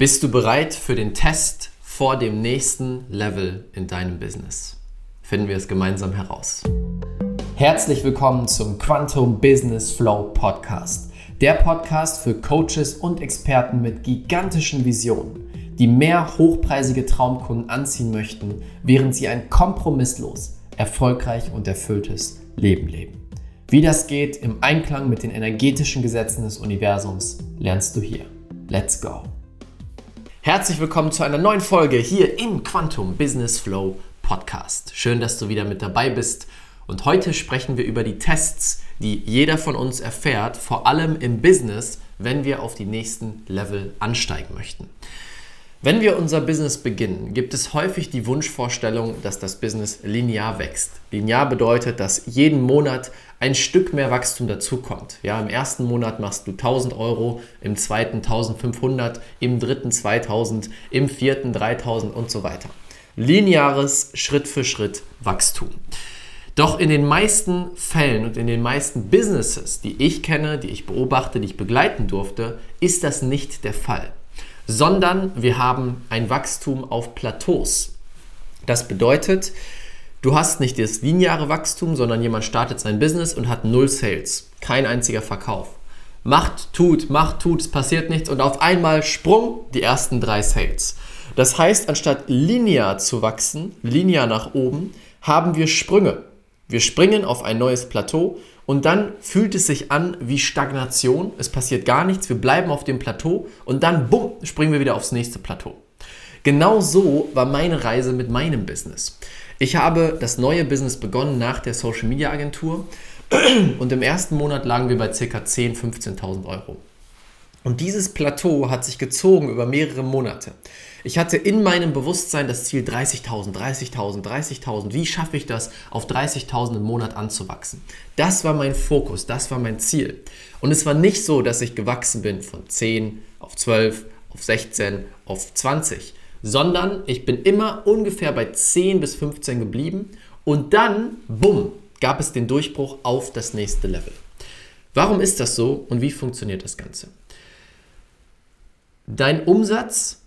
Bist du bereit für den Test vor dem nächsten Level in deinem Business? Finden wir es gemeinsam heraus. Herzlich willkommen zum Quantum Business Flow Podcast. Der Podcast für Coaches und Experten mit gigantischen Visionen, die mehr hochpreisige Traumkunden anziehen möchten, während sie ein kompromisslos, erfolgreich und erfülltes Leben leben. Wie das geht im Einklang mit den energetischen Gesetzen des Universums, lernst du hier. Let's go! Herzlich willkommen zu einer neuen Folge hier im Quantum Business Flow Podcast. Schön, dass du wieder mit dabei bist. Und heute sprechen wir über die Tests, die jeder von uns erfährt, vor allem im Business, wenn wir auf die nächsten Level ansteigen möchten. Wenn wir unser Business beginnen, gibt es häufig die Wunschvorstellung, dass das Business linear wächst. Linear bedeutet, dass jeden Monat ein Stück mehr Wachstum dazukommt. Ja, Im ersten Monat machst du 1000 Euro, im zweiten 1500, im dritten 2000, im vierten 3000 und so weiter. Lineares Schritt für Schritt Wachstum. Doch in den meisten Fällen und in den meisten Businesses, die ich kenne, die ich beobachte, die ich begleiten durfte, ist das nicht der Fall sondern wir haben ein Wachstum auf Plateaus. Das bedeutet, du hast nicht das lineare Wachstum, sondern jemand startet sein Business und hat null Sales, kein einziger Verkauf. Macht, tut, macht, tut, es passiert nichts und auf einmal Sprung die ersten drei Sales. Das heißt, anstatt linear zu wachsen, linear nach oben, haben wir Sprünge. Wir springen auf ein neues Plateau und dann fühlt es sich an wie Stagnation. Es passiert gar nichts, wir bleiben auf dem Plateau und dann, bumm, springen wir wieder aufs nächste Plateau. Genau so war meine Reise mit meinem Business. Ich habe das neue Business begonnen nach der Social Media Agentur und im ersten Monat lagen wir bei ca. 10.000, 15.000 Euro. Und dieses Plateau hat sich gezogen über mehrere Monate. Ich hatte in meinem Bewusstsein das Ziel 30.000, 30.000, 30.000. Wie schaffe ich das, auf 30.000 im Monat anzuwachsen? Das war mein Fokus, das war mein Ziel. Und es war nicht so, dass ich gewachsen bin von 10 auf 12, auf 16, auf 20, sondern ich bin immer ungefähr bei 10 bis 15 geblieben und dann, bumm, gab es den Durchbruch auf das nächste Level. Warum ist das so und wie funktioniert das Ganze? Dein Umsatz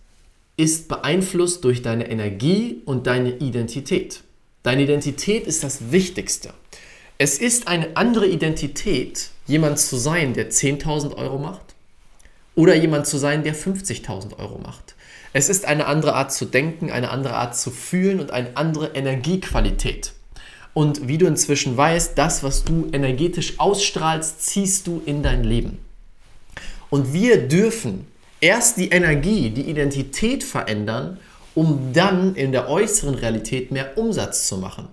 ist beeinflusst durch deine Energie und deine Identität. Deine Identität ist das Wichtigste. Es ist eine andere Identität, jemand zu sein, der 10.000 Euro macht oder jemand zu sein, der 50.000 Euro macht. Es ist eine andere Art zu denken, eine andere Art zu fühlen und eine andere Energiequalität. Und wie du inzwischen weißt, das, was du energetisch ausstrahlst, ziehst du in dein Leben. Und wir dürfen erst die Energie, die Identität verändern, um dann in der äußeren Realität mehr Umsatz zu machen.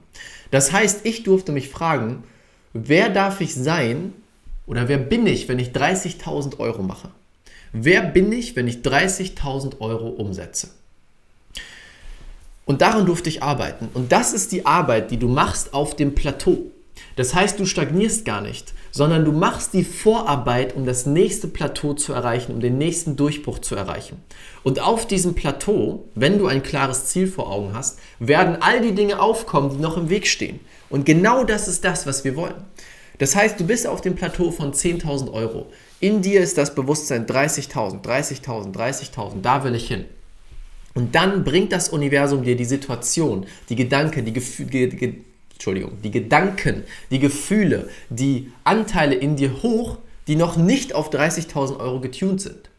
Das heißt, ich durfte mich fragen, wer darf ich sein oder wer bin ich, wenn ich 30.000 Euro mache? Wer bin ich, wenn ich 30.000 Euro umsetze? Und daran durfte ich arbeiten. Und das ist die Arbeit, die du machst auf dem Plateau. Das heißt, du stagnierst gar nicht, sondern du machst die Vorarbeit, um das nächste Plateau zu erreichen, um den nächsten Durchbruch zu erreichen. Und auf diesem Plateau, wenn du ein klares Ziel vor Augen hast, werden all die Dinge aufkommen, die noch im Weg stehen. Und genau das ist das, was wir wollen. Das heißt, du bist auf dem Plateau von 10.000 Euro. In dir ist das Bewusstsein 30.000, 30.000, 30.000, da will ich hin. Und dann bringt das Universum dir die Situation, die Gedanken, die Gefühle, Entschuldigung, die Gedanken, die Gefühle, die Anteile in dir hoch, die noch nicht auf 30.000 Euro getuned sind.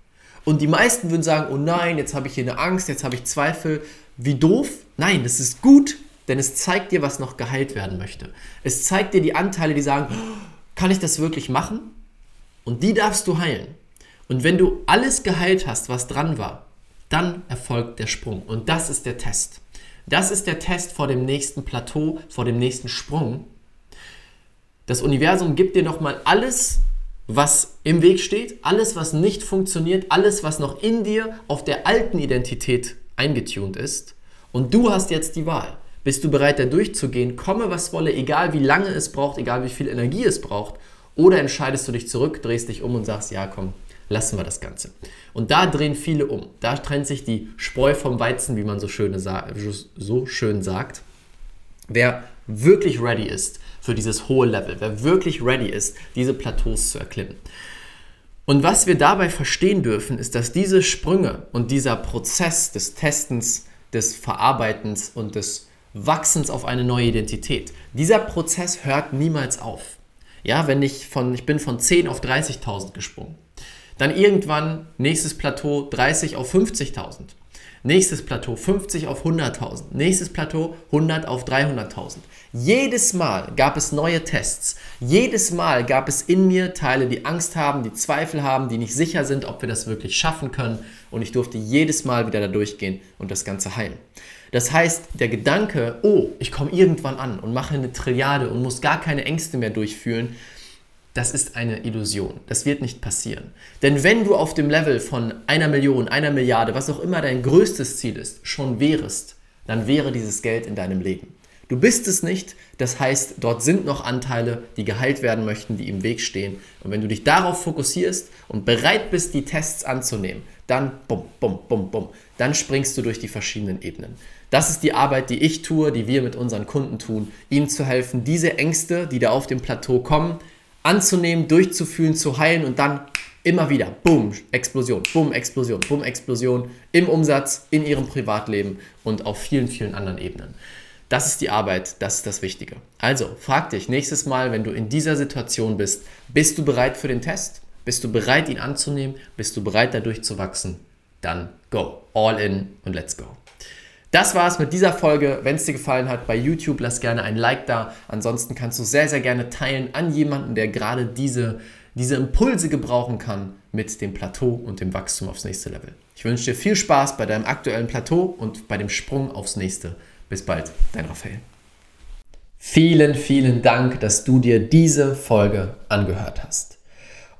Und die meisten würden sagen, oh nein, jetzt habe ich hier eine Angst, jetzt habe ich Zweifel. Wie doof? Nein, das ist gut, denn es zeigt dir, was noch geheilt werden möchte. Es zeigt dir die Anteile, die sagen, oh, kann ich das wirklich machen? Und die darfst du heilen. Und wenn du alles geheilt hast, was dran war, dann erfolgt der Sprung. Und das ist der Test. Das ist der Test vor dem nächsten Plateau, vor dem nächsten Sprung. Das Universum gibt dir nochmal alles, was im Weg steht, alles, was nicht funktioniert, alles, was noch in dir auf der alten Identität eingetunt ist. Und du hast jetzt die Wahl. Bist du bereit, da durchzugehen, komme was wolle, egal wie lange es braucht, egal wie viel Energie es braucht? Oder entscheidest du dich zurück, drehst dich um und sagst, ja komm, lassen wir das Ganze. Und da drehen viele um. Da trennt sich die Spreu vom Weizen, wie man so, schöne, so schön sagt. Wer wirklich ready ist für dieses hohe Level, wer wirklich ready ist, diese Plateaus zu erklimmen. Und was wir dabei verstehen dürfen, ist, dass diese Sprünge und dieser Prozess des Testens, des Verarbeitens und des Wachsens auf eine neue Identität, dieser Prozess hört niemals auf. Ja, wenn ich von, ich bin von 10 auf 30.000 gesprungen. Dann irgendwann nächstes Plateau 30 auf 50.000. Nächstes Plateau 50 auf 100.000. Nächstes Plateau 100 auf 300.000. Jedes Mal gab es neue Tests. Jedes Mal gab es in mir Teile, die Angst haben, die Zweifel haben, die nicht sicher sind, ob wir das wirklich schaffen können. Und ich durfte jedes Mal wieder da durchgehen und das Ganze heilen. Das heißt, der Gedanke, oh, ich komme irgendwann an und mache eine Trilliarde und muss gar keine Ängste mehr durchfühlen, das ist eine Illusion. Das wird nicht passieren. Denn wenn du auf dem Level von einer Million, einer Milliarde, was auch immer dein größtes Ziel ist, schon wärest, dann wäre dieses Geld in deinem Leben. Du bist es nicht, das heißt, dort sind noch Anteile, die geheilt werden möchten, die im Weg stehen. Und wenn du dich darauf fokussierst und bereit bist, die Tests anzunehmen, dann bum, bum, bum, bum, dann springst du durch die verschiedenen Ebenen. Das ist die Arbeit, die ich tue, die wir mit unseren Kunden tun, ihnen zu helfen, diese Ängste, die da auf dem Plateau kommen, anzunehmen, durchzufühlen, zu heilen und dann immer wieder, boom, Explosion, boom, Explosion, boom, Explosion im Umsatz, in ihrem Privatleben und auf vielen, vielen anderen Ebenen. Das ist die Arbeit, das ist das Wichtige. Also frag dich nächstes Mal, wenn du in dieser Situation bist, bist du bereit für den Test? Bist du bereit, ihn anzunehmen? Bist du bereit, dadurch zu wachsen? Dann go, all in und let's go. Das war's mit dieser Folge. Wenn es dir gefallen hat bei YouTube, lass gerne ein Like da. Ansonsten kannst du sehr, sehr gerne teilen an jemanden, der gerade diese, diese Impulse gebrauchen kann mit dem Plateau und dem Wachstum aufs nächste Level. Ich wünsche dir viel Spaß bei deinem aktuellen Plateau und bei dem Sprung aufs nächste. Bis bald, dein Raphael. Vielen, vielen Dank, dass du dir diese Folge angehört hast.